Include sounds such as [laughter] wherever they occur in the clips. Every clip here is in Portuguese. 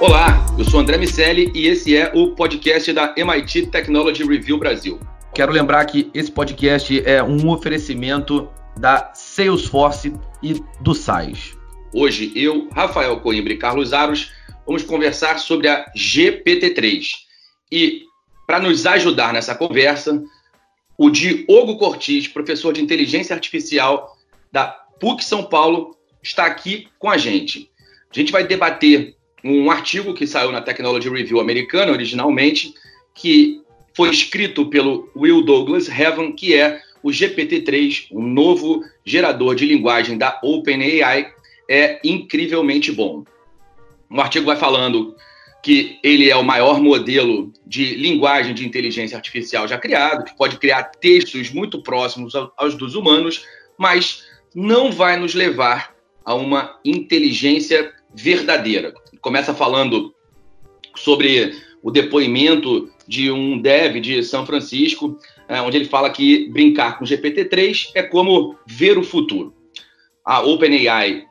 Olá, eu sou André Miceli e esse é o podcast da MIT Technology Review Brasil. Quero lembrar que esse podcast é um oferecimento da Salesforce e do SAIS. Hoje eu, Rafael Coimbra e Carlos Aros vamos conversar sobre a GPT-3. E para nos ajudar nessa conversa, o Diogo Cortis, professor de inteligência artificial da PUC São Paulo, está aqui com a gente. A gente vai debater um artigo que saiu na Technology Review americana originalmente, que foi escrito pelo Will Douglas Heaven, que é o GPT-3, um novo gerador de linguagem da OpenAI, é incrivelmente bom. O artigo vai falando que ele é o maior modelo de linguagem de inteligência artificial já criado, que pode criar textos muito próximos aos dos humanos, mas não vai nos levar a uma inteligência verdadeira. Começa falando sobre o depoimento de um dev de São Francisco, é, onde ele fala que brincar com GPT-3 é como ver o futuro. A OpenAI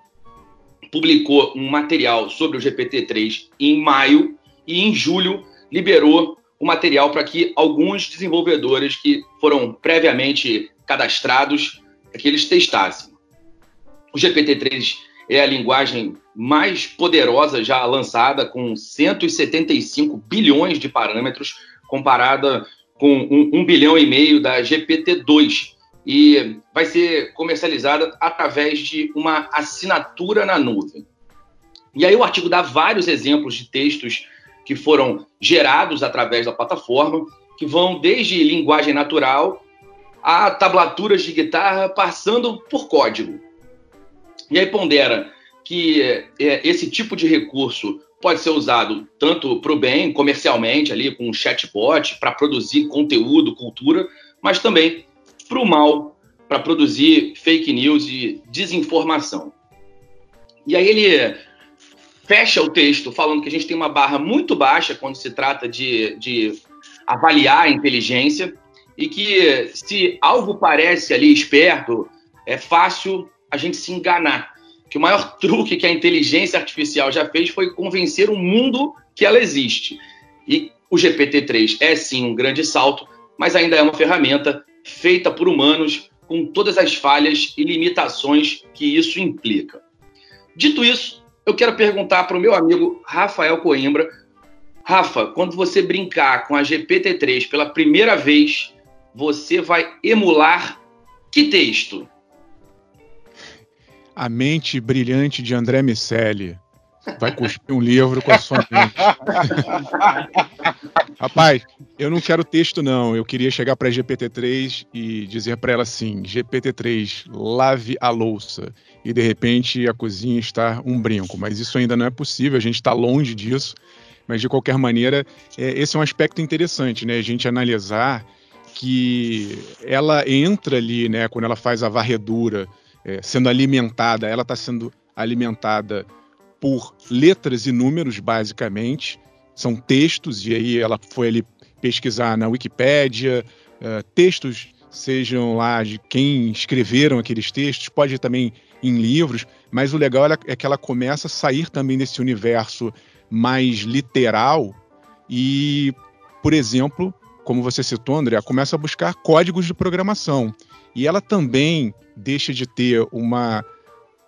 publicou um material sobre o GPT-3 em maio e em julho liberou o material para que alguns desenvolvedores que foram previamente cadastrados que eles testassem. O GPT-3 é a linguagem mais poderosa já lançada, com 175 bilhões de parâmetros, comparada com um, um bilhão e meio da GPT-2, e vai ser comercializada através de uma assinatura na nuvem. E aí o artigo dá vários exemplos de textos que foram gerados através da plataforma, que vão desde linguagem natural a tablaturas de guitarra, passando por código. E aí pondera que é, esse tipo de recurso pode ser usado tanto para o bem, comercialmente, ali com um chatbot, para produzir conteúdo, cultura, mas também para o mal, para produzir fake news e desinformação. E aí ele fecha o texto falando que a gente tem uma barra muito baixa quando se trata de, de avaliar a inteligência e que se algo parece ali esperto, é fácil a gente se enganar. Que o maior [laughs] truque que a inteligência artificial já fez foi convencer o mundo que ela existe. E o GPT-3 é sim um grande salto, mas ainda é uma ferramenta feita por humanos com todas as falhas e limitações que isso implica. Dito isso, eu quero perguntar para o meu amigo Rafael Coimbra. Rafa, quando você brincar com a GPT-3 pela primeira vez, você vai emular que texto? A mente brilhante de André Miceli. Vai cuspir um livro com a sua mente. Rapaz, eu não quero texto, não. Eu queria chegar para GPT-3 e dizer para ela assim: GPT-3, lave a louça. E de repente a cozinha está um brinco. Mas isso ainda não é possível, a gente está longe disso. Mas de qualquer maneira, é, esse é um aspecto interessante, né? A gente analisar que ela entra ali, né? Quando ela faz a varredura, é, sendo alimentada, ela está sendo alimentada por letras e números, basicamente. São textos, e aí ela foi ali pesquisar na Wikipédia, uh, textos sejam lá de quem escreveram aqueles textos, pode ir também em livros, mas o legal é que ela começa a sair também desse universo mais literal e, por exemplo, como você citou, André, começa a buscar códigos de programação. E ela também deixa de ter uma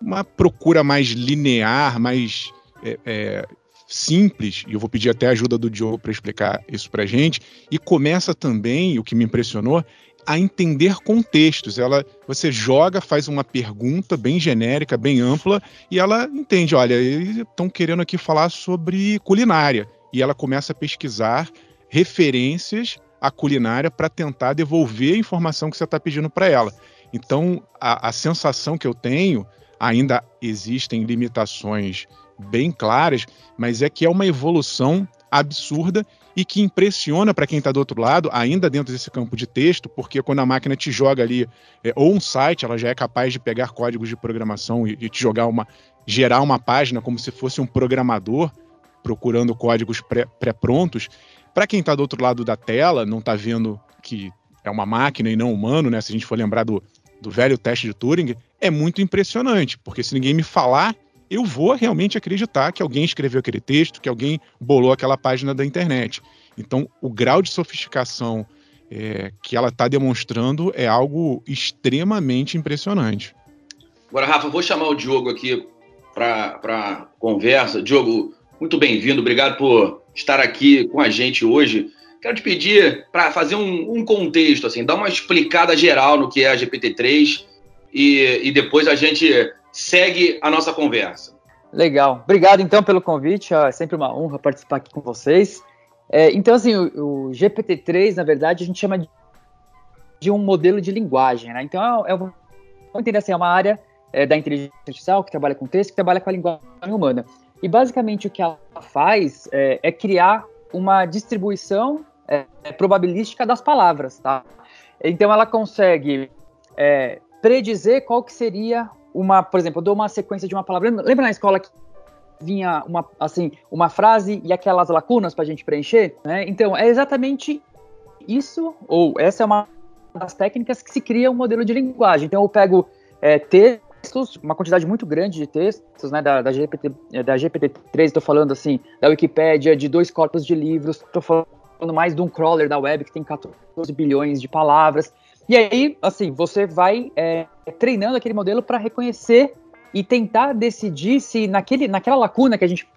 uma procura mais linear, mais é, é, simples, e eu vou pedir até a ajuda do Diogo para explicar isso para gente, e começa também, o que me impressionou, a entender contextos. Ela, você joga, faz uma pergunta bem genérica, bem ampla, e ela entende, olha, estão querendo aqui falar sobre culinária, e ela começa a pesquisar referências à culinária para tentar devolver a informação que você está pedindo para ela. Então, a, a sensação que eu tenho ainda existem limitações bem claras, mas é que é uma evolução absurda e que impressiona para quem está do outro lado, ainda dentro desse campo de texto, porque quando a máquina te joga ali, é, ou um site, ela já é capaz de pegar códigos de programação e, e te jogar uma. gerar uma página como se fosse um programador procurando códigos pré-prontos. Pré para quem está do outro lado da tela, não está vendo que é uma máquina e não humano, né? Se a gente for lembrar do, do velho teste de Turing, é muito impressionante, porque se ninguém me falar, eu vou realmente acreditar que alguém escreveu aquele texto, que alguém bolou aquela página da internet. Então, o grau de sofisticação é, que ela está demonstrando é algo extremamente impressionante. Agora, Rafa, vou chamar o Diogo aqui para conversa. Diogo, muito bem-vindo, obrigado por estar aqui com a gente hoje. Quero te pedir para fazer um, um, contexto, assim, dar uma explicada geral no que é a GPT-3 e, e depois a gente segue a nossa conversa. Legal. Obrigado, então, pelo convite. É sempre uma honra participar aqui com vocês. É, então, assim, o, o, GPT-3, na verdade, a gente chama de um modelo de linguagem, né? Então, é, é, vamos entender assim, é uma área é, da inteligência artificial que trabalha com texto, que trabalha com a linguagem humana. E, basicamente, o que ela faz é, é criar uma distribuição é, probabilística das palavras, tá? Então, ela consegue é, predizer qual que seria uma, por exemplo, eu dou uma sequência de uma palavra. Lembra na escola que vinha uma, assim, uma frase e aquelas lacunas para a gente preencher? Né? Então, é exatamente isso, ou essa é uma das técnicas que se cria um modelo de linguagem. Então, eu pego é, textos, uma quantidade muito grande de textos, né, da, da GPT, da GPT-3, estou falando assim, da Wikipédia, de dois corpos de livros, estou falando mais de um crawler da web que tem 14 bilhões de palavras. E aí, assim, você vai é, treinando aquele modelo para reconhecer e tentar decidir se naquele, naquela lacuna que a gente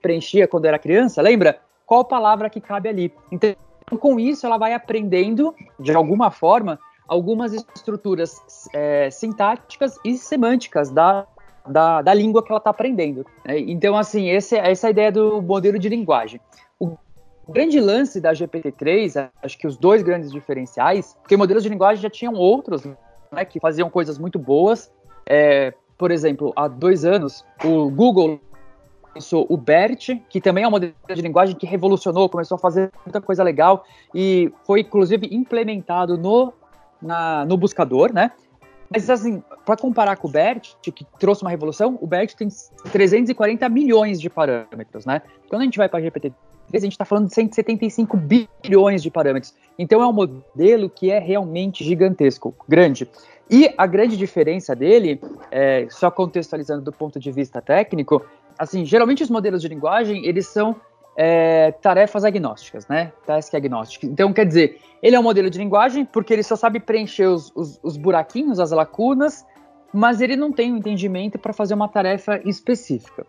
preenchia quando era criança, lembra? Qual palavra que cabe ali. Então, com isso, ela vai aprendendo, de alguma forma, algumas estruturas é, sintáticas e semânticas da, da, da língua que ela está aprendendo. Né? Então, assim, esse, essa é a ideia do modelo de linguagem. O grande lance da GPT-3, acho que os dois grandes diferenciais, porque modelos de linguagem já tinham outros né, que faziam coisas muito boas. É, por exemplo, há dois anos, o Google lançou o BERT, que também é um modelo de linguagem que revolucionou, começou a fazer muita coisa legal e foi inclusive implementado no, na, no buscador, né? Mas assim, para comparar com o BERT, que trouxe uma revolução, o BERT tem 340 milhões de parâmetros, né? Quando a gente vai para GPT a gente está falando de 175 bilhões de parâmetros. Então é um modelo que é realmente gigantesco, grande. E a grande diferença dele, é, só contextualizando do ponto de vista técnico, assim, geralmente os modelos de linguagem, eles são é, tarefas agnósticas, né? Task agnósticas. Então, quer dizer, ele é um modelo de linguagem porque ele só sabe preencher os, os, os buraquinhos, as lacunas, mas ele não tem o um entendimento para fazer uma tarefa específica.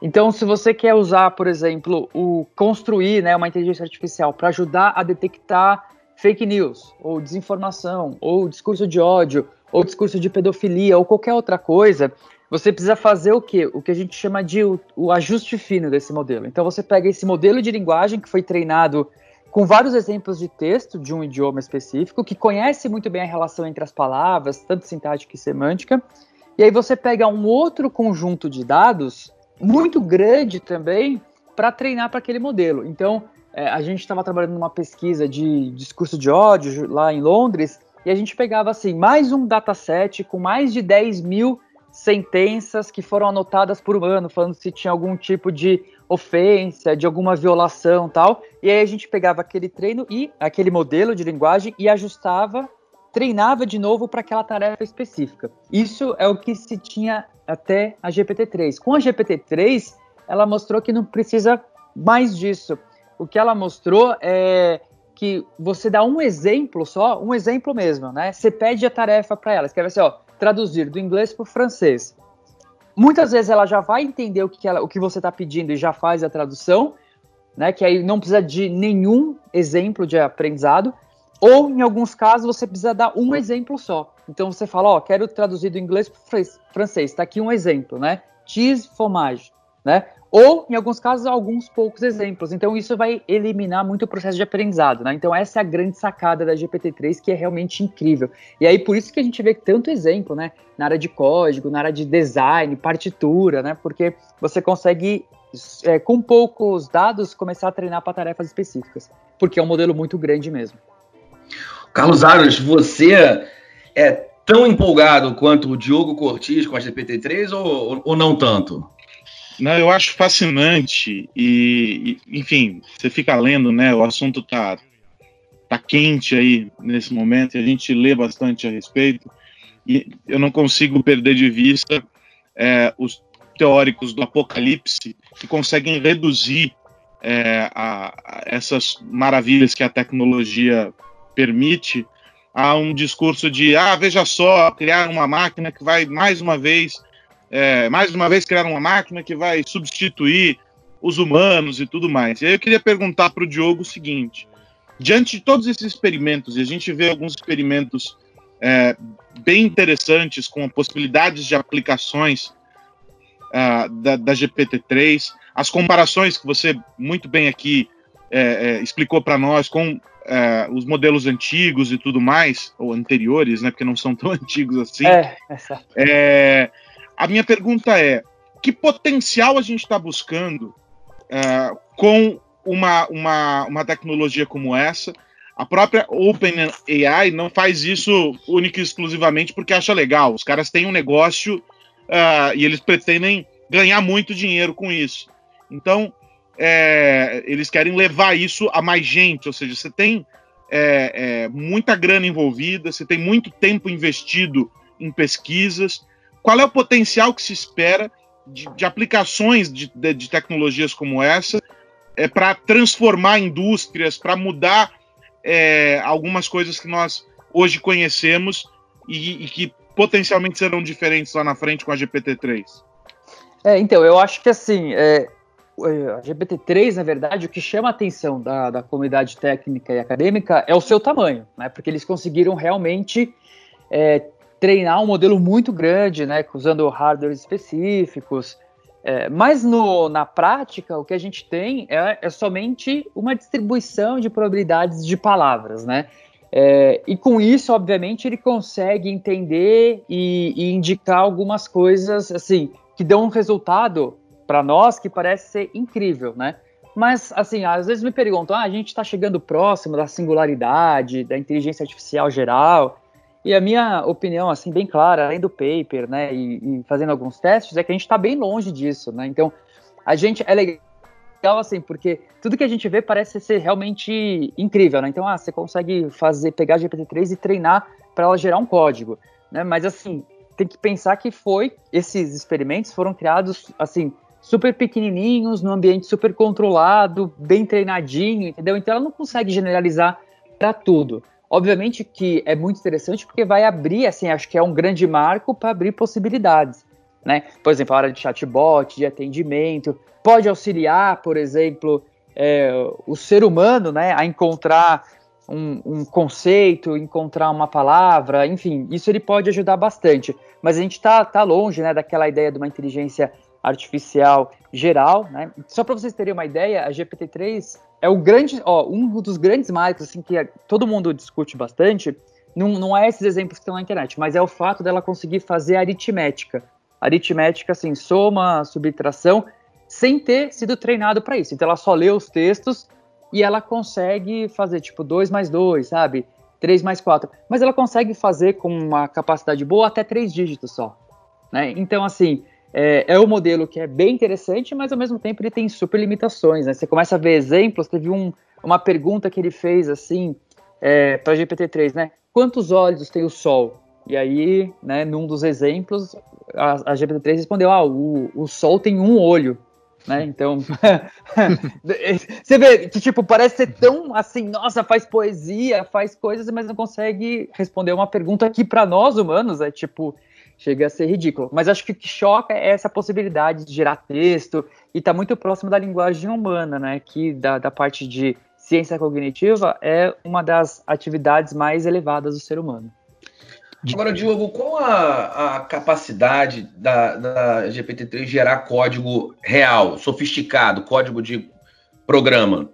Então, se você quer usar, por exemplo, o construir né, uma inteligência artificial para ajudar a detectar fake news, ou desinformação, ou discurso de ódio, ou discurso de pedofilia, ou qualquer outra coisa, você precisa fazer o quê? O que a gente chama de o, o ajuste fino desse modelo. Então, você pega esse modelo de linguagem que foi treinado com vários exemplos de texto de um idioma específico, que conhece muito bem a relação entre as palavras, tanto sintática e semântica, e aí você pega um outro conjunto de dados muito grande também para treinar para aquele modelo. Então, é, a gente estava trabalhando numa pesquisa de discurso de ódio lá em Londres e a gente pegava assim mais um dataset com mais de 10 mil sentenças que foram anotadas por um ano, falando se tinha algum tipo de ofensa, de alguma violação tal. E aí a gente pegava aquele treino e aquele modelo de linguagem e ajustava, treinava de novo para aquela tarefa específica. Isso é o que se tinha até a GPT-3. Com a GPT-3, ela mostrou que não precisa mais disso. O que ela mostrou é que você dá um exemplo só, um exemplo mesmo, né? Você pede a tarefa para ela, escreve assim, ó, traduzir do inglês para o francês. Muitas vezes ela já vai entender o que, ela, o que você está pedindo e já faz a tradução, né? Que aí não precisa de nenhum exemplo de aprendizado. Ou, em alguns casos, você precisa dar um exemplo só. Então você fala, ó, quero traduzir do inglês para francês. Está aqui um exemplo, né? Cheese, fromage, né? Ou, em alguns casos, alguns poucos exemplos. Então isso vai eliminar muito o processo de aprendizado, né? Então essa é a grande sacada da GPT-3, que é realmente incrível. E aí por isso que a gente vê tanto exemplo, né? Na área de código, na área de design, partitura, né? Porque você consegue é, com poucos dados, começar a treinar para tarefas específicas, porque é um modelo muito grande mesmo. Carlos Aros, você é tão empolgado quanto o Diogo Cortes com a GPT-3 ou, ou não tanto? Não, eu acho fascinante e, e, enfim, você fica lendo, né? O assunto tá, tá quente aí nesse momento e a gente lê bastante a respeito e eu não consigo perder de vista é, os teóricos do apocalipse que conseguem reduzir é, a, a essas maravilhas que a tecnologia permite a um discurso de ah veja só criar uma máquina que vai mais uma vez é, mais uma vez criar uma máquina que vai substituir os humanos e tudo mais. E aí eu queria perguntar para o Diogo o seguinte: diante de todos esses experimentos, e a gente vê alguns experimentos é, bem interessantes com possibilidades de aplicações uh, da, da, GPT-3, as comparações que você muito bem aqui é, é, explicou para nós com é, os modelos antigos e tudo mais, ou anteriores, né, porque não são tão [laughs] antigos assim. É, é a minha pergunta é: que potencial a gente está buscando é, com uma, uma, uma tecnologia como essa? A própria OpenAI não faz isso única e exclusivamente porque acha legal. Os caras têm um negócio uh, e eles pretendem ganhar muito dinheiro com isso. Então, é, eles querem levar isso a mais gente, ou seja, você tem é, é, muita grana envolvida, você tem muito tempo investido em pesquisas. Qual é o potencial que se espera de, de aplicações de, de, de, tecnologias como essa é, para transformar indústrias, para mudar é, algumas coisas que nós hoje conhecemos e, e que potencialmente serão diferentes lá na frente com a GPT-3? É, então, eu acho que assim, é, a GPT-3, na verdade, o que chama a atenção da, da comunidade técnica e acadêmica é o seu tamanho, né? Porque eles conseguiram realmente é, treinar um modelo muito grande, né? Usando hardware específicos. É, mas no, na prática, o que a gente tem é, é somente uma distribuição de probabilidades de palavras, né? É, e com isso, obviamente, ele consegue entender e, e indicar algumas coisas assim que dão um resultado para nós que parece ser incrível, né? Mas, assim, às vezes me perguntam, ah, a gente está chegando próximo da singularidade, da inteligência artificial geral, e a minha opinião, assim, bem clara, além do paper, né, e, e fazendo alguns testes, é que a gente está bem longe disso, né? Então, a gente é legal, assim, porque tudo que a gente vê parece ser realmente incrível, né? Então, ah, você consegue fazer, pegar a GPT-3 e treinar para ela gerar um código, né? Mas, assim, tem que pensar que foi, esses experimentos foram criados, assim, super pequenininhos, num ambiente super controlado, bem treinadinho, entendeu? Então ela não consegue generalizar para tudo. Obviamente que é muito interessante porque vai abrir, assim, acho que é um grande marco para abrir possibilidades, né? Por exemplo, a hora de chatbot, de atendimento, pode auxiliar, por exemplo, é, o ser humano, né, a encontrar um, um, conceito, encontrar uma palavra, enfim, isso ele pode ajudar bastante. Mas a gente está tá longe, né, daquela ideia de uma inteligência artificial geral, né? Só para vocês terem uma ideia, a GPT-3 é o grande, ó, um dos grandes marcos assim que todo mundo discute bastante. Não, não é esses exemplos que estão na internet, mas é o fato dela conseguir fazer aritmética. Aritmética, assim, soma, subtração, sem ter sido treinado para isso. Então ela só lê os textos e ela consegue fazer tipo 2 mais 2, sabe? 3 mais 4. Mas ela consegue fazer com uma capacidade boa até três dígitos só. Né? Então, assim, é, é um modelo que é bem interessante, mas ao mesmo tempo ele tem super limitações. Né? Você começa a ver exemplos, teve um, uma pergunta que ele fez assim é, para GPT-3, né? Quantos olhos tem o Sol? E aí, né, num dos exemplos, a, a GPT-3 respondeu: ah, o, o Sol tem um olho. Né? Então, [laughs] você vê que tipo parece ser tão assim, nossa, faz poesia, faz coisas, mas não consegue responder uma pergunta que para nós humanos é tipo chega a ser ridículo. Mas acho que o que choca é essa possibilidade de gerar texto e está muito próximo da linguagem humana, né? Que da, da parte de ciência cognitiva é uma das atividades mais elevadas do ser humano. Agora, Diogo, qual a, a capacidade da, da GPT-3 gerar código real, sofisticado, código de programa?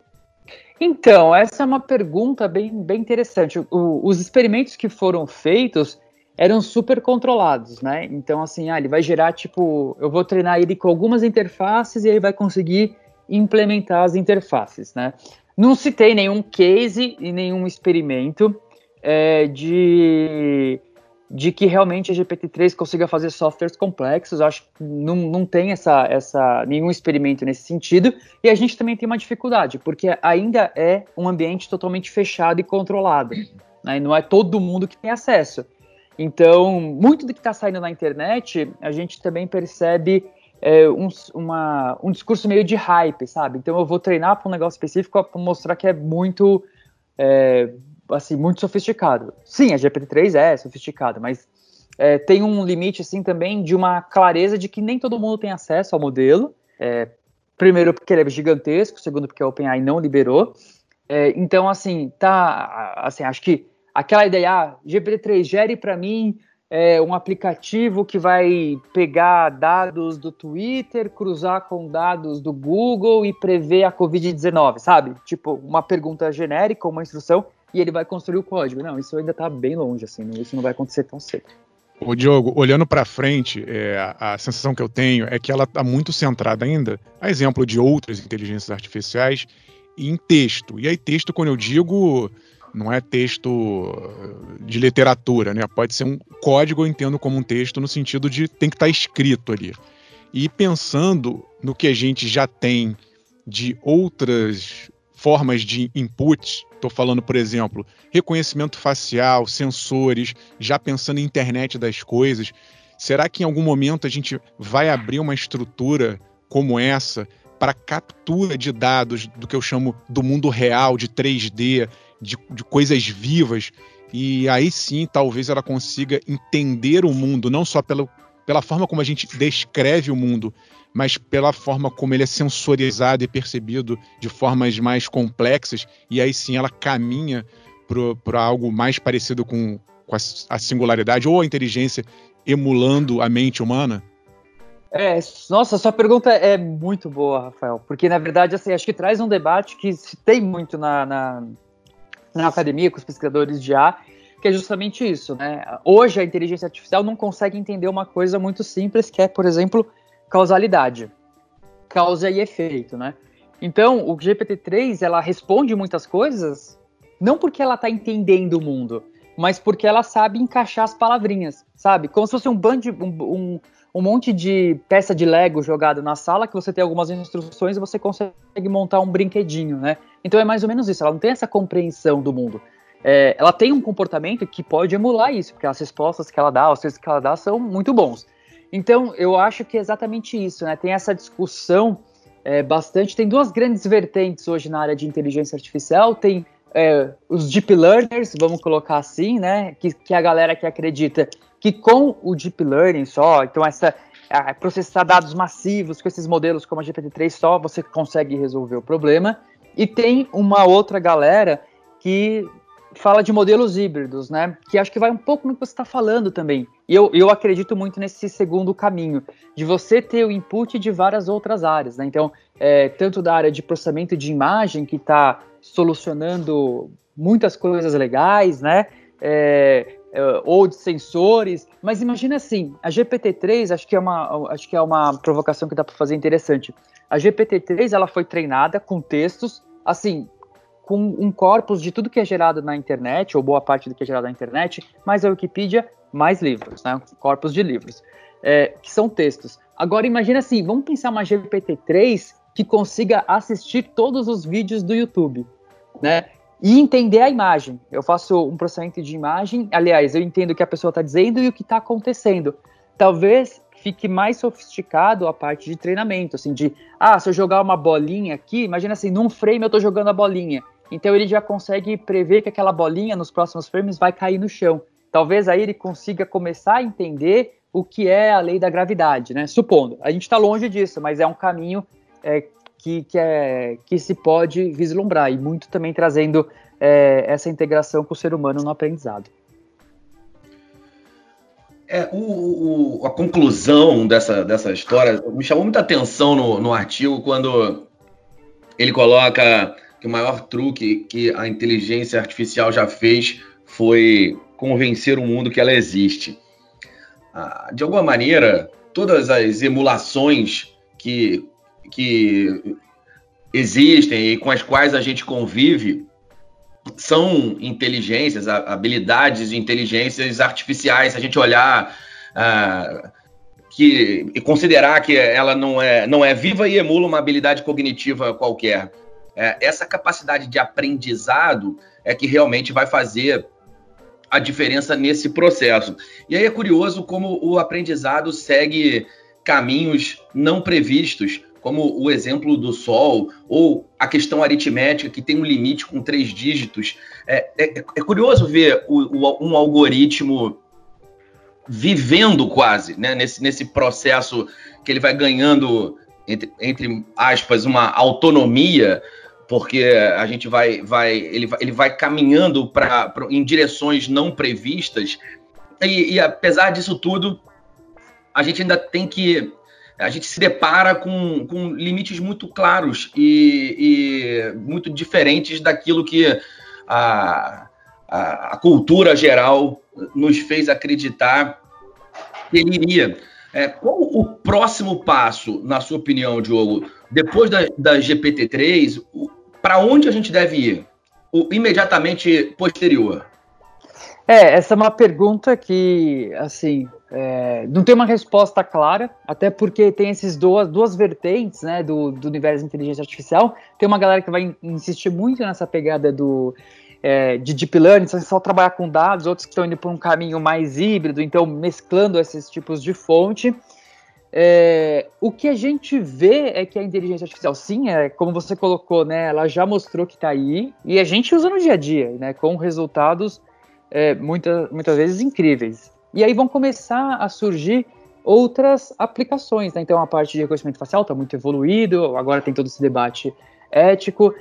Então, essa é uma pergunta bem, bem interessante. O, os experimentos que foram feitos, eram super controlados, né? Então, assim, ah, ele vai gerar, tipo, eu vou treinar ele com algumas interfaces e ele vai conseguir implementar as interfaces, né? Não citei nenhum case e nenhum experimento é, de, de que realmente a GPT-3 consiga fazer softwares complexos. Acho que não, não tem essa, essa, nenhum experimento nesse sentido. E a gente também tem uma dificuldade, porque ainda é um ambiente totalmente fechado e controlado. Né? Não é todo mundo que tem acesso. Então, muito do que está saindo na internet, a gente também percebe é, um, uma, um discurso meio de hype, sabe? Então eu vou treinar para um negócio específico para mostrar que é muito, é, assim, muito sofisticado. Sim, a GPT-3 é sofisticada, mas é, tem um limite, assim, também de uma clareza de que nem todo mundo tem acesso ao modelo. É, primeiro porque ele é gigantesco, segundo porque a OpenAI não liberou. É, então, assim, tá, assim, acho que aquela ideia, ah, GPT-3 gere para mim é, um aplicativo que vai pegar dados do Twitter, cruzar com dados do Google e prever a Covid-19, sabe? Tipo, uma pergunta genérica, uma instrução, e ele vai construir o código. Não, isso ainda está bem longe, assim, isso não vai acontecer tão cedo. O Diogo, olhando para frente, é, a, a, sensação que eu tenho é que ela está muito centrada ainda, a exemplo de outras inteligências artificiais, em texto. E aí, texto, quando eu digo não é texto de literatura, né? Pode ser um código, eu entendo como um texto no sentido de tem que estar tá escrito ali. E pensando no que a gente já tem de outras formas de input, estou falando, por exemplo, reconhecimento facial, sensores, já pensando em internet das coisas, será que em algum momento a gente vai abrir uma estrutura como essa para captura de dados do que eu chamo do mundo real, de 3D, de, de coisas vivas, e aí sim talvez ela consiga entender o mundo, não só pelo, pela forma como a gente descreve o mundo, mas pela forma como ele é sensorizado e percebido de formas mais complexas, e aí sim ela caminha para algo mais parecido com, com a, a, singularidade ou a inteligência emulando a mente humana? É, nossa, sua pergunta é muito boa, Rafael, porque na verdade assim, acho que traz um debate que se tem muito na, na na academia com os pesquisadores de A, que é justamente isso, né? Hoje a inteligência artificial não consegue entender uma coisa muito simples, que é, por exemplo, causalidade, causa e efeito, né? Então, o GPT-3, ela responde muitas coisas não porque ela está entendendo o mundo, mas porque ela sabe encaixar as palavrinhas, sabe? Como se fosse um, band, um, um, um monte de peça de Lego jogado na sala que você tem algumas instruções e você consegue montar um brinquedinho, né? Então é mais ou menos isso. Ela não tem essa compreensão do mundo. É, ela tem um comportamento que pode emular isso, porque as respostas que ela dá, os textos que ela dá são muito bons. Então eu acho que é exatamente isso, né? Tem essa discussão é, bastante. Tem duas grandes vertentes hoje na área de inteligência artificial. Tem é, os deep learners, vamos colocar assim, né? Que, que é a galera que acredita que com o deep learning só, então essa processar dados massivos com esses modelos como a GPT-3 só, você consegue resolver o problema. E tem uma outra galera que fala de modelos híbridos, né? Que acho que vai um pouco no que você está falando também. E eu, eu acredito muito nesse segundo caminho, de você ter o input de várias outras áreas, né? Então, é, tanto da área de processamento de imagem, que está solucionando muitas coisas legais, né? É, ou de sensores, mas imagina assim, a GPT-3 acho que é uma acho que é uma provocação que dá para fazer interessante. A GPT-3 ela foi treinada com textos assim, com um corpus de tudo que é gerado na internet, ou boa parte do que é gerado na internet, mais a Wikipedia, mais livros, né? Corpus de livros, é, que são textos. Agora imagina assim, vamos pensar uma GPT-3 que consiga assistir todos os vídeos do YouTube, né? E entender a imagem. Eu faço um processamento de imagem, aliás, eu entendo o que a pessoa está dizendo e o que está acontecendo. Talvez fique mais sofisticado a parte de treinamento, assim, de, ah, se eu jogar uma bolinha aqui, imagina assim, num frame eu estou jogando a bolinha. Então ele já consegue prever que aquela bolinha nos próximos frames vai cair no chão. Talvez aí ele consiga começar a entender o que é a lei da gravidade, né? Supondo. A gente está longe disso, mas é um caminho é, que, que, é, que se pode vislumbrar, e muito também trazendo é, essa integração com o ser humano no aprendizado. É, o, o, a conclusão dessa, dessa história me chamou muita atenção no, no artigo quando ele coloca que o maior truque que a inteligência artificial já fez foi convencer o mundo que ela existe. Ah, de alguma maneira, todas as emulações que que existem e com as quais a gente convive são inteligências, habilidades de inteligências artificiais. Se a gente olhar uh, que, e considerar que ela não é, não é viva e emula uma habilidade cognitiva qualquer. É, essa capacidade de aprendizado é que realmente vai fazer a diferença nesse processo. E aí é curioso como o aprendizado segue caminhos não previstos, como o exemplo do Sol, ou a questão aritmética, que tem um limite com três dígitos. É, é, é curioso ver o, o, um algoritmo vivendo quase né, nesse, nesse processo que ele vai ganhando, entre, entre aspas, uma autonomia, porque a gente vai, vai, ele, vai ele vai caminhando pra, pra, em direções não previstas. E, e apesar disso tudo, a gente ainda tem que a gente se depara com, com limites muito claros e, e muito diferentes daquilo que a, a, a, cultura geral nos fez acreditar que ele iria. É, qual o próximo passo, na sua opinião, Diogo, depois da, da GPT-3, para onde a gente deve ir? O imediatamente posterior? É, essa é uma pergunta que, assim, é, não tem uma resposta clara, até porque tem essas duas, duas vertentes né, do, do universo de inteligência artificial. Tem uma galera que vai insistir muito nessa pegada do, é, de deep learning, só trabalhar com dados, outros que estão indo por um caminho mais híbrido, então mesclando esses tipos de fonte. É, o que a gente vê é que a inteligência artificial, sim, é como você colocou, né? Ela já mostrou que está aí e a gente usa no dia a dia, né? Com resultados é, muita, muitas vezes incríveis. E aí vão começar a surgir outras aplicações, né? Então a parte de reconhecimento facial está muito evoluído, agora tem todo esse debate ético.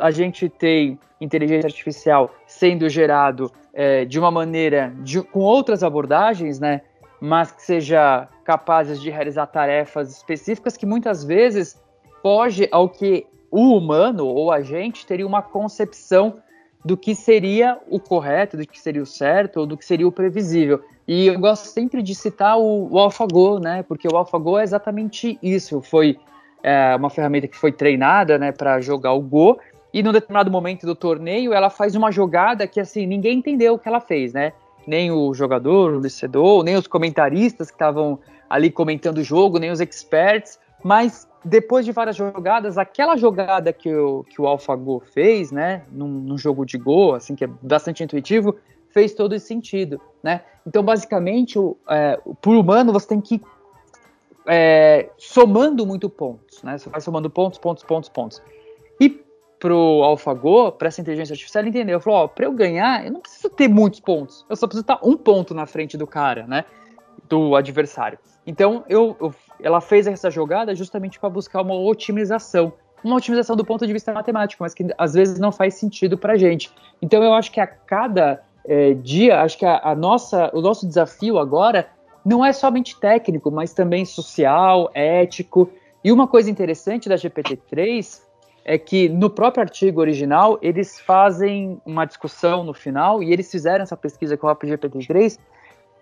A gente tem inteligência artificial sendo gerado é, de uma maneira de, com outras abordagens, né? Mas que seja capazes de realizar tarefas específicas que muitas vezes foge ao que o humano ou a gente teria uma concepção do que seria o correto, do que seria o certo, ou do que seria o previsível. E eu gosto sempre de citar o, o AlphaGo, né? Porque o AlphaGo é exatamente isso. Foi é, uma ferramenta que foi treinada, né, para jogar o Go. E num determinado momento do torneio, ela faz uma jogada que assim ninguém entendeu o que ela fez, né? Nem o jogador, o vencedor, nem os comentaristas que estavam ali comentando o jogo, nem os experts. Mas depois de várias jogadas, aquela jogada que o, que o AlphaGo fez, né, num, num, jogo de Go, assim, que é bastante intuitivo, fez todo esse sentido, né? Então, basicamente, o, é, por humano, você tem que é, somando muito pontos, né? Você vai somando pontos, pontos, pontos, pontos. E pro AlphaGo, para essa inteligência artificial, ele entendeu, falou, ó, para eu ganhar, eu não preciso ter muitos pontos, eu só preciso estar um ponto na frente do cara, né? Do adversário. Então, eu, eu ela fez essa jogada justamente para buscar uma otimização. Uma otimização do ponto de vista matemático, mas que às vezes não faz sentido para a gente. Então eu acho que a cada é, dia, acho que a, a, nossa, o nosso desafio agora não é somente técnico, mas também social, ético. E uma coisa interessante da GPT-3 é que no próprio artigo original eles fazem uma discussão no final e eles fizeram essa pesquisa com a GPT-3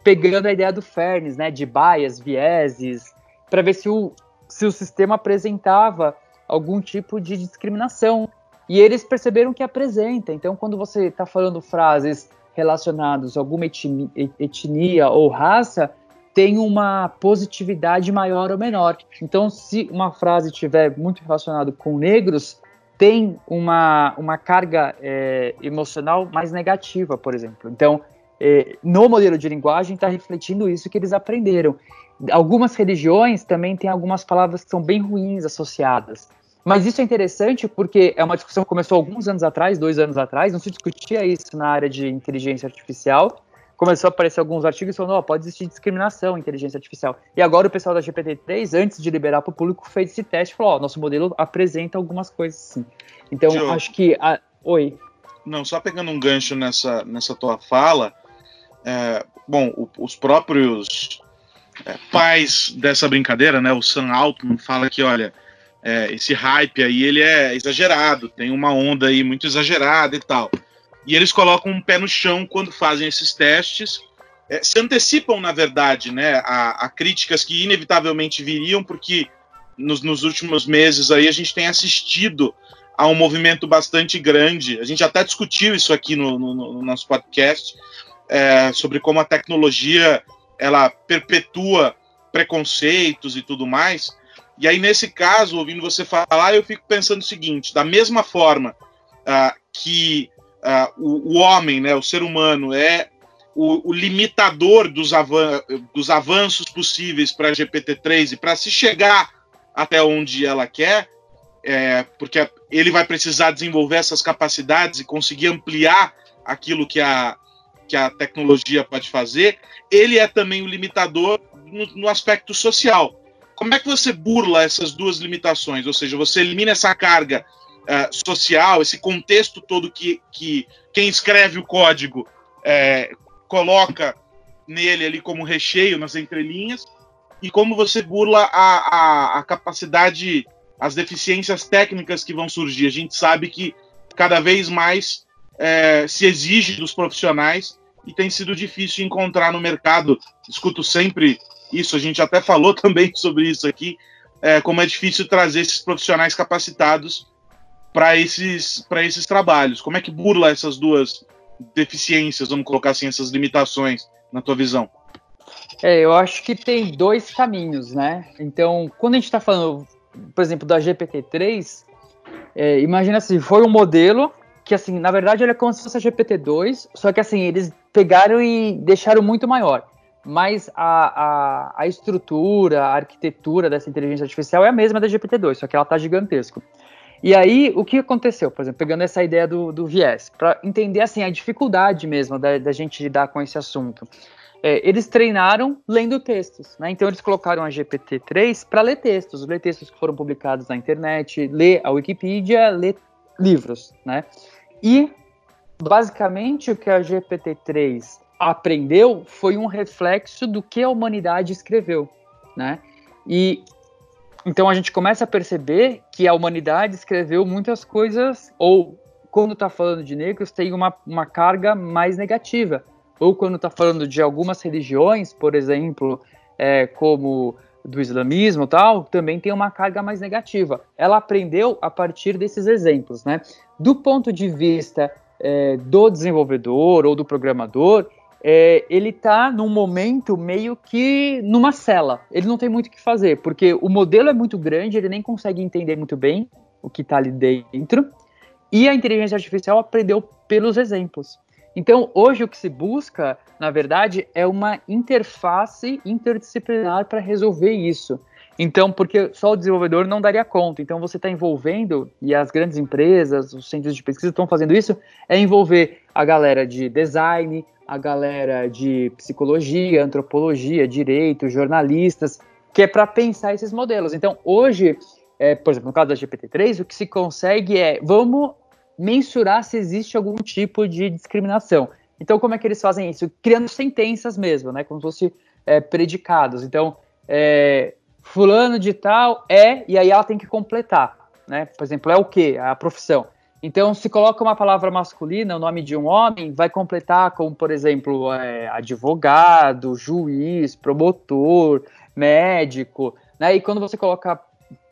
pegando a ideia do fairness, né, de bias, vieses, para ver se o, se o sistema apresentava algum tipo de discriminação. E eles perceberam que apresenta. Então, quando você está falando frases relacionadas a alguma etnia, ou raça, tem uma positividade maior ou menor. Então, se uma frase estiver muito relacionada com negros, tem uma, uma carga é, emocional mais negativa, por exemplo. Então, no modelo de linguagem está refletindo isso que eles aprenderam. Algumas religiões também têm algumas palavras que são bem ruins associadas. Mas isso é interessante porque é uma discussão que começou alguns anos atrás, dois anos atrás, não se discutia isso na área de inteligência artificial. Começou a aparecer alguns artigos falando, oh, pode existir discriminação em inteligência artificial. E agora o pessoal da GPT-3, antes de liberar para o público, fez esse teste e falou, oh, nosso modelo apresenta algumas coisas sim. Então, acho que... A... Oi. Não, só pegando um gancho nessa, nessa tua fala, é, bom, o, os próprios é, pais dessa brincadeira, né? O Sam Altman fala que, olha, é, esse hype aí ele é exagerado, tem uma onda aí muito exagerada e tal. E eles colocam um pé no chão quando fazem esses testes. É, se antecipam, na verdade, né, a, a, críticas que inevitavelmente viriam, porque nos, nos últimos meses aí a gente tem assistido a um movimento bastante grande. A gente até discutiu isso aqui no, no, no nosso podcast é, sobre como a tecnologia ela perpetua preconceitos e tudo mais. E aí, nesse caso, ouvindo você falar, eu fico pensando o seguinte: da mesma forma uh, que uh, o, o, homem, né, o ser humano, é o, o limitador dos, avan dos avanços possíveis para a GPT-3 e para se chegar até onde ela quer, é, porque ele vai precisar desenvolver essas capacidades e conseguir ampliar aquilo que a, que a tecnologia pode fazer, ele é também o limitador no, no aspecto social. Como é que você burla essas duas limitações? Ou seja, você elimina essa carga uh, social, esse contexto todo que, que quem escreve o código é, coloca nele ali como recheio nas entrelinhas, e como você burla a, a, a capacidade, as deficiências técnicas que vão surgir. A gente sabe que cada vez mais é, se exige dos profissionais e tem sido difícil encontrar no mercado. Escuto sempre isso, a gente até falou [laughs] também sobre isso aqui, é, como é difícil trazer esses profissionais capacitados para esses, esses trabalhos. Como é que burla essas duas deficiências, vamos colocar assim, essas limitações, na tua visão? É, eu acho que tem dois caminhos, né? Então, quando a gente está falando, por exemplo, da GPT-3, é, imagina se foi um modelo que, assim, na verdade, ele é como se fosse a GPT-2, só que, assim, eles pegaram e deixaram muito maior. Mas a, a, a estrutura, a arquitetura dessa inteligência artificial é a mesma da GPT-2, só que ela está gigantesca. E aí, o que aconteceu? Por exemplo, pegando essa ideia do, do viés, para entender assim a dificuldade mesmo da, da gente lidar com esse assunto. É, eles treinaram lendo textos, né? Então eles colocaram a GPT-3 para ler textos, ler textos que foram publicados na internet, ler a Wikipedia, ler livros, né? E basicamente o que a GPT-3 aprendeu foi um reflexo do que a humanidade escreveu, né? E então a gente começa a perceber que a humanidade escreveu muitas coisas, ou quando está falando de negros, tem uma, uma carga mais negativa. Ou quando está falando de algumas religiões, por exemplo, é, como do islamismo tal, também tem uma carga mais negativa. Ela aprendeu a partir desses exemplos, né? Do ponto de vista é, do desenvolvedor ou do programador, é, ele está num momento meio que numa cela. Ele não tem muito o que fazer, porque o modelo é muito grande, ele nem consegue entender muito bem o que está ali dentro, e a inteligência artificial aprendeu pelos exemplos. Então, hoje o que se busca, na verdade, é uma interface interdisciplinar para resolver isso. Então, porque só o desenvolvedor não daria conta. Então, você está envolvendo, e as grandes empresas, os centros de pesquisa estão fazendo isso, é envolver a galera de design, a galera de psicologia, antropologia, direito, jornalistas, que é para pensar esses modelos. Então, hoje, é, por exemplo, no caso da GPT-3, o que se consegue é, vamos mensurar se existe algum tipo de discriminação. Então, como é que eles fazem isso? Criando sentenças mesmo, né? Como se fosse é, predicados. Então, é, fulano de tal é, e aí ela tem que completar, né? Por exemplo, é o quê? A profissão. Então, se coloca uma palavra masculina, o nome de um homem, vai completar com, por exemplo, é, advogado, juiz, promotor, médico, né? E quando você coloca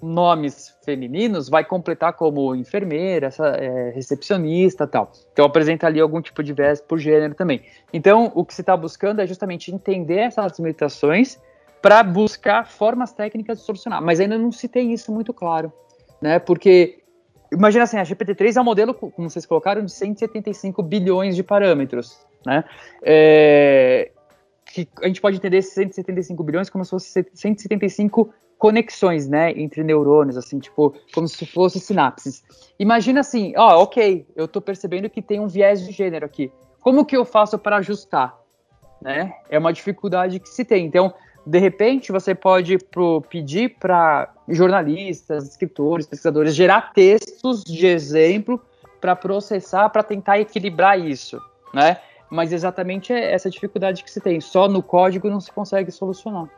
nomes femininos, vai completar como enfermeira, essa, é, recepcionista tal. Então apresenta ali algum tipo de viés por gênero também. Então, o que se está buscando é justamente entender essas limitações para buscar formas técnicas de solucionar. Mas ainda não se tem isso muito claro, né? Porque imagina assim, a GPT-3 é um modelo, como vocês colocaram, de 175 bilhões de parâmetros, né? É, que a gente pode entender esses 175 bilhões como se fosse 175 conexões, né, entre neurônios, assim, tipo, como se fosse sinapses. Imagina assim, ó, ok, eu tô percebendo que tem um viés de gênero aqui. Como que eu faço para ajustar? Né? É uma dificuldade que se tem. Então, de repente, você pode pro, pedir para jornalistas, escritores, pesquisadores gerar textos de exemplo para processar, para tentar equilibrar isso, né? Mas exatamente é essa dificuldade que se tem. Só no código não se consegue solucionar.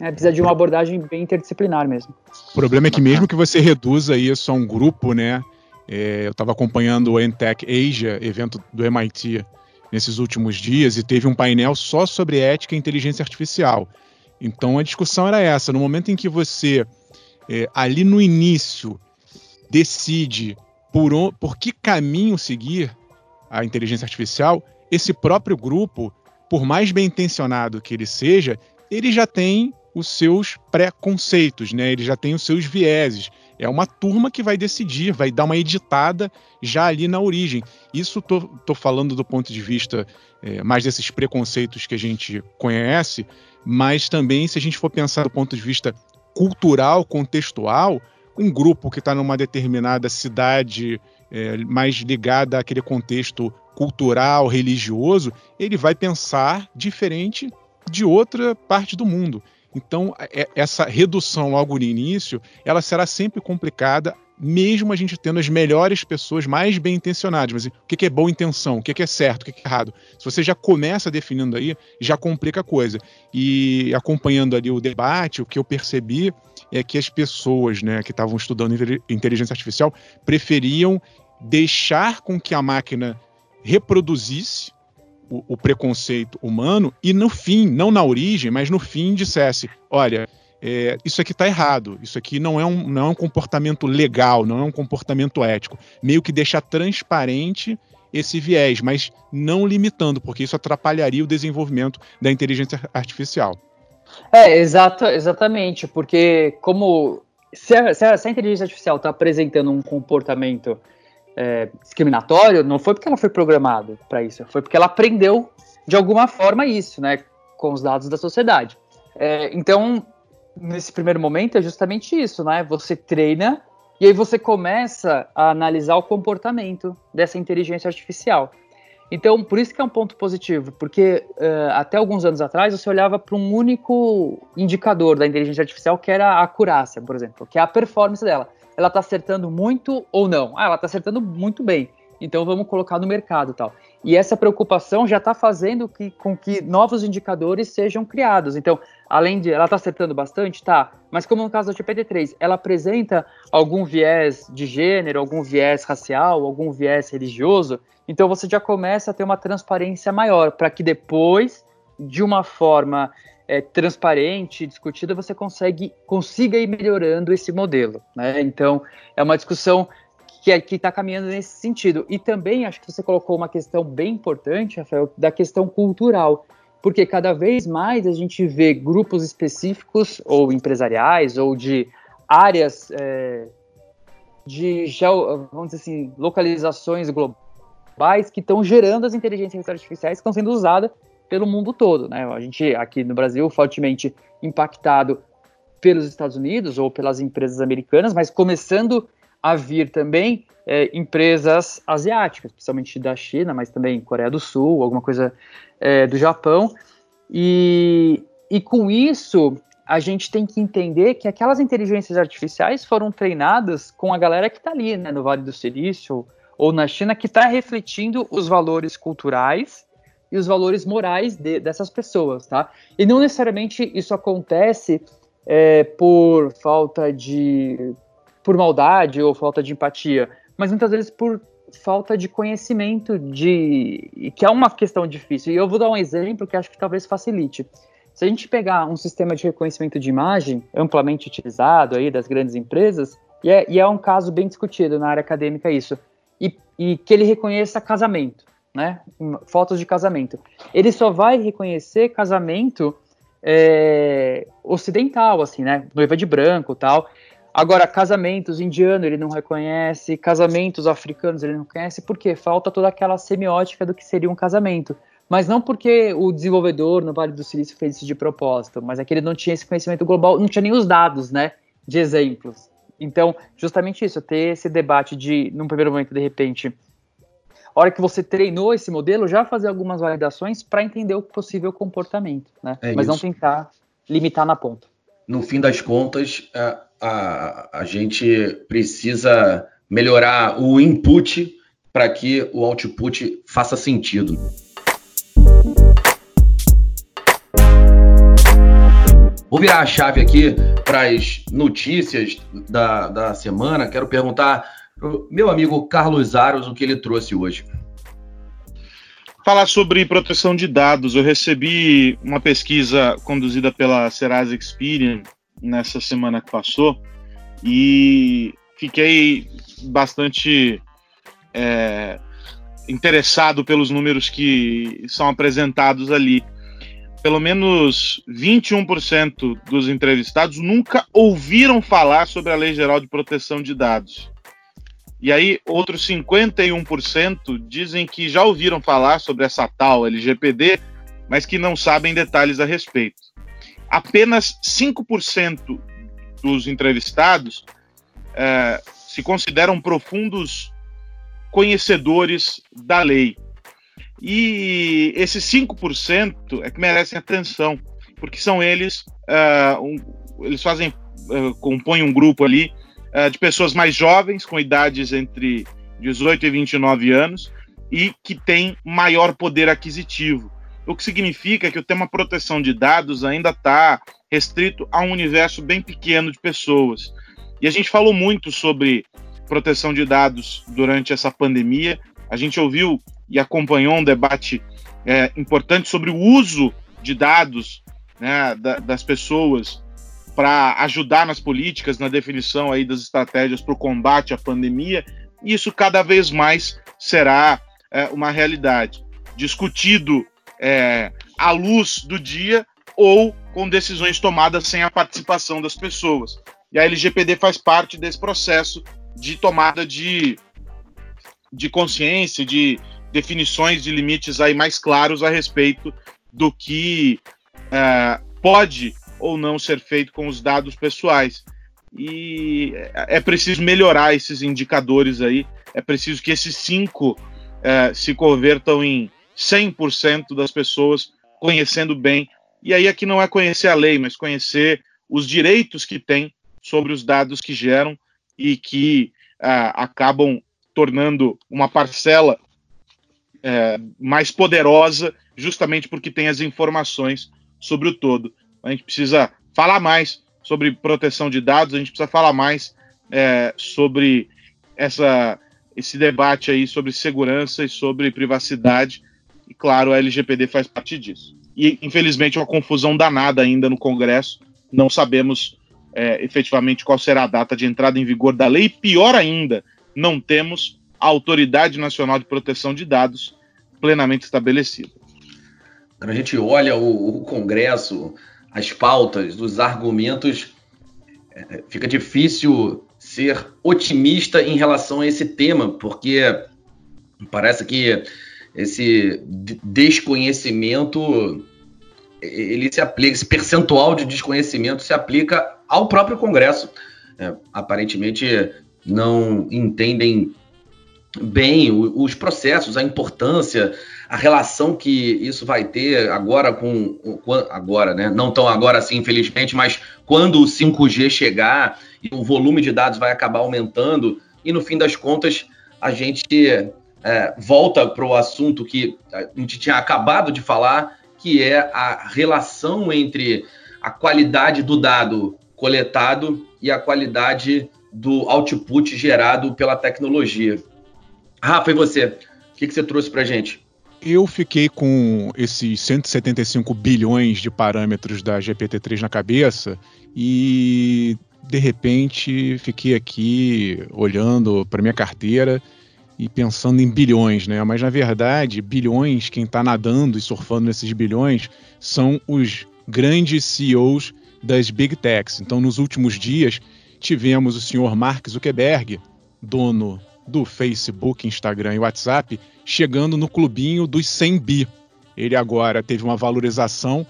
É, precisa de uma abordagem bem interdisciplinar mesmo. O problema é que mesmo que você reduza isso a um grupo, né? É, eu estava acompanhando o Entech Asia, evento do MIT, nesses últimos dias, e teve um painel só sobre ética e inteligência artificial. Então a discussão era essa: no momento em que você, é, ali no início, decide por, on, por que caminho seguir a inteligência artificial, esse próprio grupo, por mais bem intencionado que ele seja, ele já tem os seus preconceitos, né? ele já tem os seus vieses, É uma turma que vai decidir, vai dar uma editada já ali na origem. Isso tô, tô falando do ponto de vista é, mais desses preconceitos que a gente conhece, mas também se a gente for pensar do ponto de vista cultural, contextual, um grupo que está numa determinada cidade é, mais ligada àquele contexto cultural, religioso, ele vai pensar diferente de outra parte do mundo. Então, é, essa redução logo no início, ela será sempre complicada, mesmo a gente tendo as melhores pessoas mais bem intencionadas. Mas o que é boa intenção? O que é certo? O que é errado? Se você já começa definindo aí, já complica a coisa. E acompanhando ali o debate, o que eu percebi é que as pessoas né, que estavam estudando inteligência artificial preferiam deixar com que a máquina reproduzisse o, o, preconceito humano e no fim, não na origem, mas no fim dissesse: olha, é, isso aqui está errado, isso aqui não é, um, não é um comportamento legal, não é um comportamento ético. Meio que deixar transparente esse viés, mas não limitando, porque isso atrapalharia o desenvolvimento da inteligência artificial. É, exato, exatamente, porque como se a, se a, se a inteligência artificial está apresentando um comportamento é, discriminatório, não foi porque ela foi programada para isso, foi porque ela aprendeu de alguma forma isso, né, com os dados da sociedade. É, então, nesse primeiro momento é justamente isso, né? Você treina e aí você começa a analisar o comportamento dessa inteligência artificial. Então, por isso que é um ponto positivo, porque uh, até alguns anos atrás você olhava para um único indicador da inteligência artificial, que era a acurácia, por exemplo, que é a performance dela ela está acertando muito ou não? Ah, ela está acertando muito bem. Então vamos colocar no mercado tal. E essa preocupação já está fazendo que, com que novos indicadores sejam criados. Então, além de ela está acertando bastante, tá. Mas como no caso da GPT-3, ela apresenta algum viés de gênero, algum viés racial, algum viés religioso. Então você já começa a ter uma transparência maior para que depois, de uma forma é, transparente, discutida, você consegue consiga ir melhorando esse modelo. Né? Então, é uma discussão que é, está caminhando nesse sentido. E também acho que você colocou uma questão bem importante, Rafael, da questão cultural. Porque cada vez mais a gente vê grupos específicos, ou empresariais, ou de áreas é, de, vamos dizer assim, localizações globais que estão gerando as inteligências artificiais que estão sendo usadas pelo mundo todo. Né? A gente aqui no Brasil fortemente impactado pelos Estados Unidos ou pelas empresas americanas, mas começando a vir também é, empresas asiáticas, principalmente da China, mas também Coreia do Sul, alguma coisa é, do Japão. E, e com isso, a gente tem que entender que aquelas inteligências artificiais foram treinadas com a galera que está ali, né, no Vale do Silício ou na China, que está refletindo os valores culturais e os valores morais de, dessas pessoas, tá? E não necessariamente isso acontece é, por falta de. por maldade ou falta de empatia, mas muitas vezes por falta de conhecimento de que é uma questão difícil. E eu vou dar um exemplo que acho que talvez facilite. Se a gente pegar um sistema de reconhecimento de imagem amplamente utilizado aí das grandes empresas, e é, e é um caso bem discutido na área acadêmica isso, e, e que ele reconheça casamento né? Fotos de casamento. Ele só vai reconhecer casamento é, ocidental, assim, né? Noiva de branco tal. Agora, casamentos indianos ele não reconhece, casamentos africanos ele não reconhece, porque falta toda aquela semiótica do que seria um casamento. Mas não porque o desenvolvedor no Vale do Silício fez isso de propósito, mas é que ele não tinha esse conhecimento global, não tinha nem os dados, né, de exemplos. Então, justamente isso, ter esse debate de, num primeiro momento, de repente, a hora que você treinou esse modelo, já fazer algumas validações para entender o possível comportamento, né? É Mas isso. não tentar limitar na ponta. No fim das contas, a, a, a gente precisa melhorar o input para que o output faça sentido. Vou virar a chave aqui para as notícias da, da semana. Quero perguntar meu amigo Carlos Aros o que ele trouxe hoje. Falar sobre proteção de dados. Eu recebi uma pesquisa conduzida pela Serasa Experian nessa semana que passou e fiquei bastante é, interessado pelos números que são apresentados ali. pelo menos 21% dos entrevistados nunca ouviram falar sobre a Lei Geral de Proteção de Dados. E aí, outros 51% dizem que já ouviram falar sobre essa tal LGPD, mas que não sabem detalhes a respeito. Apenas 5% dos entrevistados é, se consideram profundos conhecedores da lei. E esses 5% é que merecem atenção, porque são eles, uh, um, eles fazem, uh, compõem um grupo ali uh, de pessoas mais jovens, com idades entre 18 e 29 anos, e que têm maior poder aquisitivo. O que significa que o tema proteção de dados ainda está restrito a um universo bem pequeno de pessoas. E a gente falou muito sobre proteção de dados durante essa pandemia. A gente ouviu e acompanhou um debate é, importante sobre o uso de dados né, da, das pessoas para ajudar nas políticas, na definição aí das estratégias para o combate à pandemia. E isso cada vez mais será é, uma realidade. Discutido é, à luz do dia ou com decisões tomadas sem a participação das pessoas. E a LGPD faz parte desse processo de tomada de, de consciência, de definições de limites aí mais claros a respeito do que é, pode ou não ser feito com os dados pessoais. E é preciso melhorar esses indicadores aí, é preciso que esses cinco é, se convertam em 100% das pessoas conhecendo bem. E aí aqui não é conhecer a lei, mas conhecer os direitos que tem sobre os dados que geram e que uh, acabam tornando uma parcela é, mais poderosa, justamente porque tem as informações sobre o todo. A gente precisa falar mais sobre proteção de dados, a gente precisa falar mais é, sobre essa, esse debate aí sobre segurança e sobre privacidade. E claro, a LGPD faz parte disso. E infelizmente uma confusão danada ainda no Congresso. Não sabemos é, efetivamente qual será a data de entrada em vigor da lei. Pior ainda, não temos a Autoridade Nacional de Proteção de Dados plenamente estabelecida. Quando a gente olha o, o Congresso, as pautas, os argumentos, é, fica difícil ser otimista em relação a esse tema, porque parece que esse desconhecimento ele se aplica, esse percentual de desconhecimento se aplica ao próprio Congresso. É, aparentemente não entendem bem os processos, a importância, a relação que isso vai ter agora com agora, né? Não tão agora assim, infelizmente, mas quando o 5G chegar e o volume de dados vai acabar aumentando e no fim das contas a gente é, volta para o assunto que a gente tinha acabado de falar, que é a relação entre a qualidade do dado coletado e a qualidade do output gerado pela tecnologia. Rafa, e você? O que, que você trouxe para gente? Eu fiquei com esses 175 bilhões de parâmetros da GPT-3 na cabeça e de repente fiquei aqui olhando para minha carteira e pensando em bilhões, né? Mas na verdade, bilhões, quem está nadando e surfando nesses bilhões são os grandes CEOs das big techs. Então, nos últimos dias, tivemos o senhor Mark Zuckerberg, dono do Facebook, Instagram e WhatsApp, chegando no clubinho dos 100 bi. Ele agora teve uma valorização,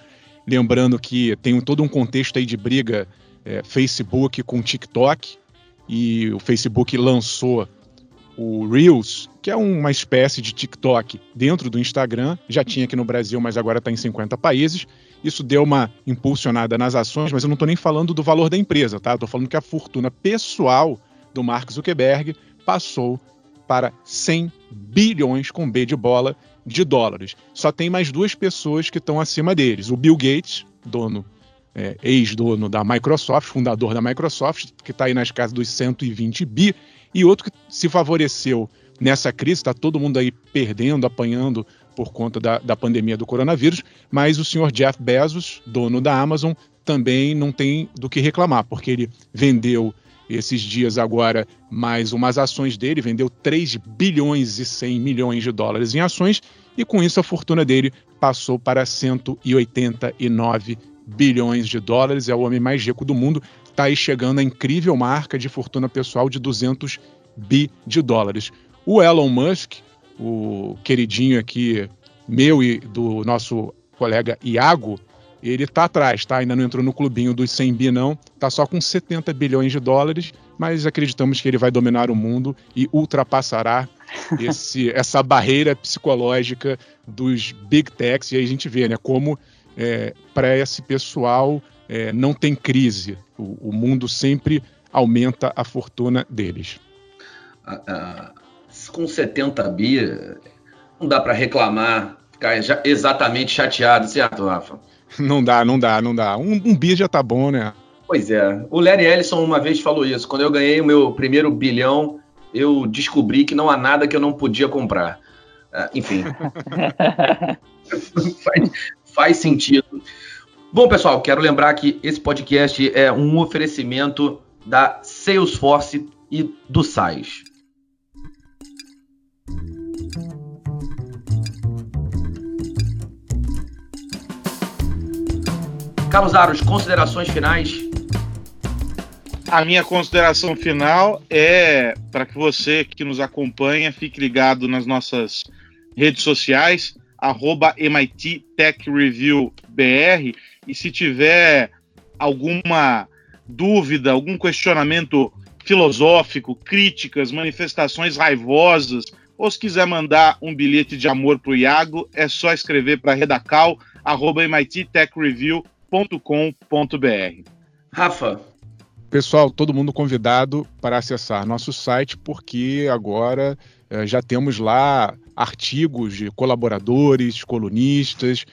lembrando que tem todo um contexto aí de briga é, Facebook com TikTok, e o Facebook lançou o Reels, que é uma espécie de TikTok dentro do Instagram, já tinha aqui no Brasil, mas agora está em 50 países. Isso deu uma impulsionada nas ações, mas eu não estou nem falando do valor da empresa, tá? Estou falando que a fortuna pessoal do Mark Zuckerberg passou para 100 bilhões com B de bola de dólares. Só tem mais duas pessoas que estão acima deles: o Bill Gates, dono, é, ex-dono da Microsoft, fundador da Microsoft, que está aí nas casas dos 120 bi, e outro que se favoreceu nessa crise, está todo mundo aí perdendo, apanhando por conta da, da pandemia do coronavírus, mas o senhor Jeff Bezos, dono da Amazon, também não tem do que reclamar, porque ele vendeu esses dias agora mais umas ações dele, vendeu 3 bilhões e 100 milhões de dólares em ações e com isso a fortuna dele passou para 189 bilhões de dólares. É o homem mais rico do mundo, está aí chegando à incrível marca de fortuna pessoal de 200 bi de dólares. O Elon Musk, o queridinho aqui meu e do nosso colega Iago, ele está atrás, tá? Ainda não entrou no clubinho dos 100 bi, não. Está só com 70 bilhões de dólares, mas acreditamos que ele vai dominar o mundo e ultrapassará [laughs] esse, essa barreira psicológica dos big techs. E aí a gente vê, né, como é, para esse pessoal é, não tem crise. O, o, mundo sempre aumenta a fortuna deles. Ah, ah, com 70 bi, não dá para reclamar, ficar exatamente chateado, certo, Rafa? Não dá, não dá, não dá. Um, um bi já tá bom, né? Pois é. O Larry Ellison uma vez falou isso. Quando eu ganhei o meu primeiro bilhão, eu descobri que não há nada que eu não podia comprar. Uh, enfim. [laughs] faz, faz sentido. Bom, pessoal, quero lembrar que esse podcast é um oferecimento da Salesforce e do SAIS. Carlos Aros, considerações finais? A minha consideração final é para que você que nos acompanha fique ligado nas nossas redes sociais, arroba MIT Tech Review BR, e se tiver alguma dúvida, algum questionamento filosófico, críticas, manifestações raivosas, ou se quiser mandar um bilhete de amor para o Iago, é só escrever para redacal, arroba MIT Tech Review com.br. Rafa. Pessoal, todo mundo convidado para acessar nosso site, porque agora eh, já temos lá artigos de colaboradores, colunistas,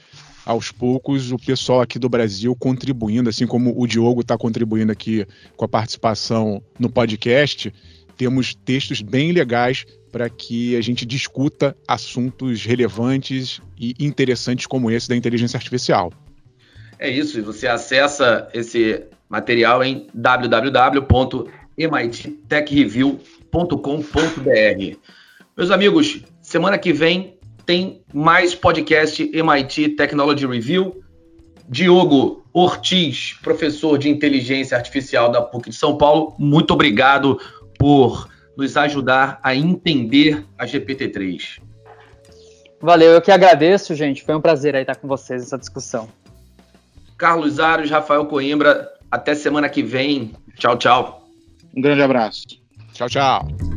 aos poucos o pessoal aqui do Brasil contribuindo, assim como o Diogo está contribuindo aqui com a participação no podcast, temos textos bem legais para que a gente discuta assuntos relevantes e interessantes como esse da inteligência artificial. É isso, e você acessa esse material em www.mittechreview.com.br. Meus amigos, semana que vem tem mais podcast MIT Technology Review. Diogo Ortiz, professor de inteligência artificial da PUC de São Paulo, muito obrigado por nos ajudar a entender a GPT-3. Valeu, eu que agradeço, gente. Foi um prazer estar com vocês nessa discussão. Carlos Aros, Rafael Coimbra. Até semana que vem. Tchau, tchau. Um grande abraço. Tchau, tchau.